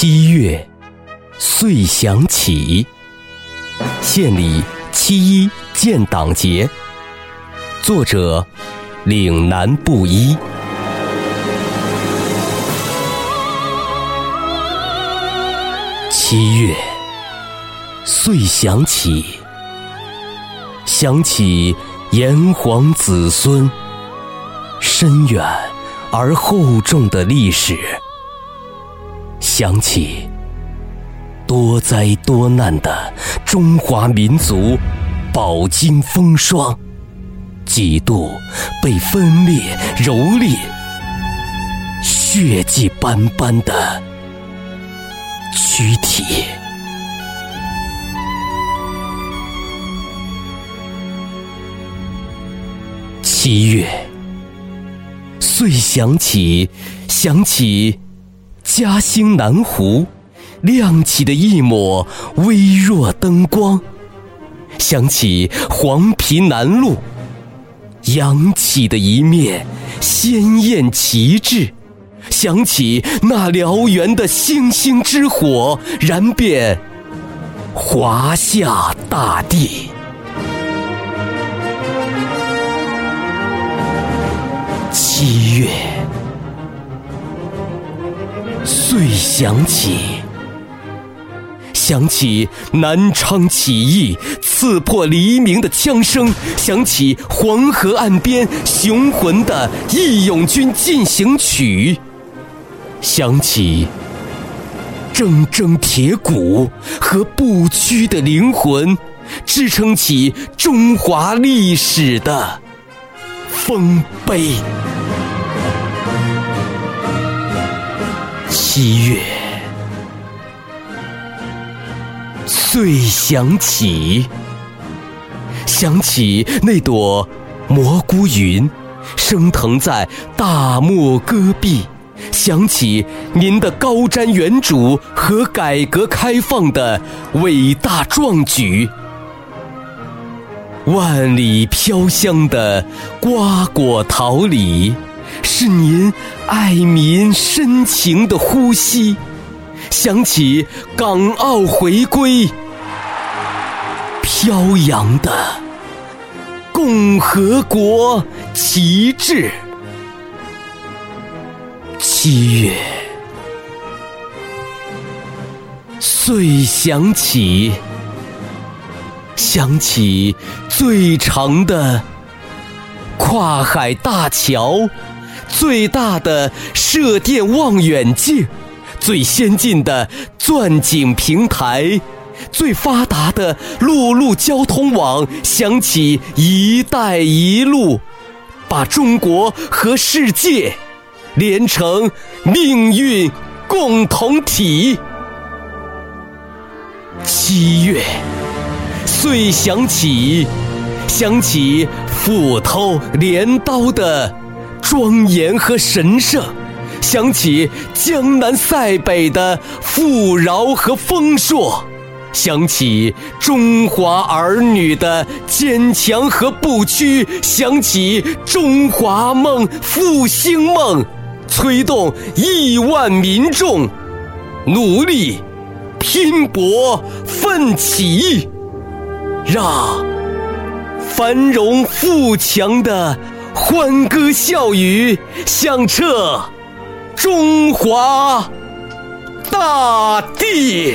七月，遂响起，县里七一建党节。作者：岭南布衣。七月，遂响起，想起炎黄子孙深远而厚重的历史。想起多灾多难的中华民族饱经风霜，几度被分裂蹂躏，血迹斑斑的躯体。七月，遂想起，想起。嘉兴南湖亮起的一抹微弱灯光，想起黄陂南路扬起的一面鲜艳旗帜，想起那燎原的星星之火燃遍华夏大地。遂想起，想起南昌起义刺破黎明的枪声，想起黄河岸边雄浑的义勇军进行曲，想起铮铮铁骨和不屈的灵魂，支撑起中华历史的丰碑。七月，遂想起，想起那朵蘑菇云，升腾在大漠戈壁；想起您的高瞻远瞩和改革开放的伟大壮举。万里飘香的瓜果桃李。是您爱民深情的呼吸，想起港澳回归，飘扬的共和国旗帜。七月，遂想起，想起最长的跨海大桥。最大的射电望远镜，最先进的钻井平台，最发达的陆路交通网，想起“一带一路”，把中国和世界连成命运共同体。七月，遂想起，想起斧头镰刀的。庄严和神圣，想起江南塞北的富饶和丰硕，想起中华儿女的坚强和不屈，想起中华梦、复兴梦，催动亿万民众努力拼搏奋起，让繁荣富强的。欢歌笑语响彻中华大地。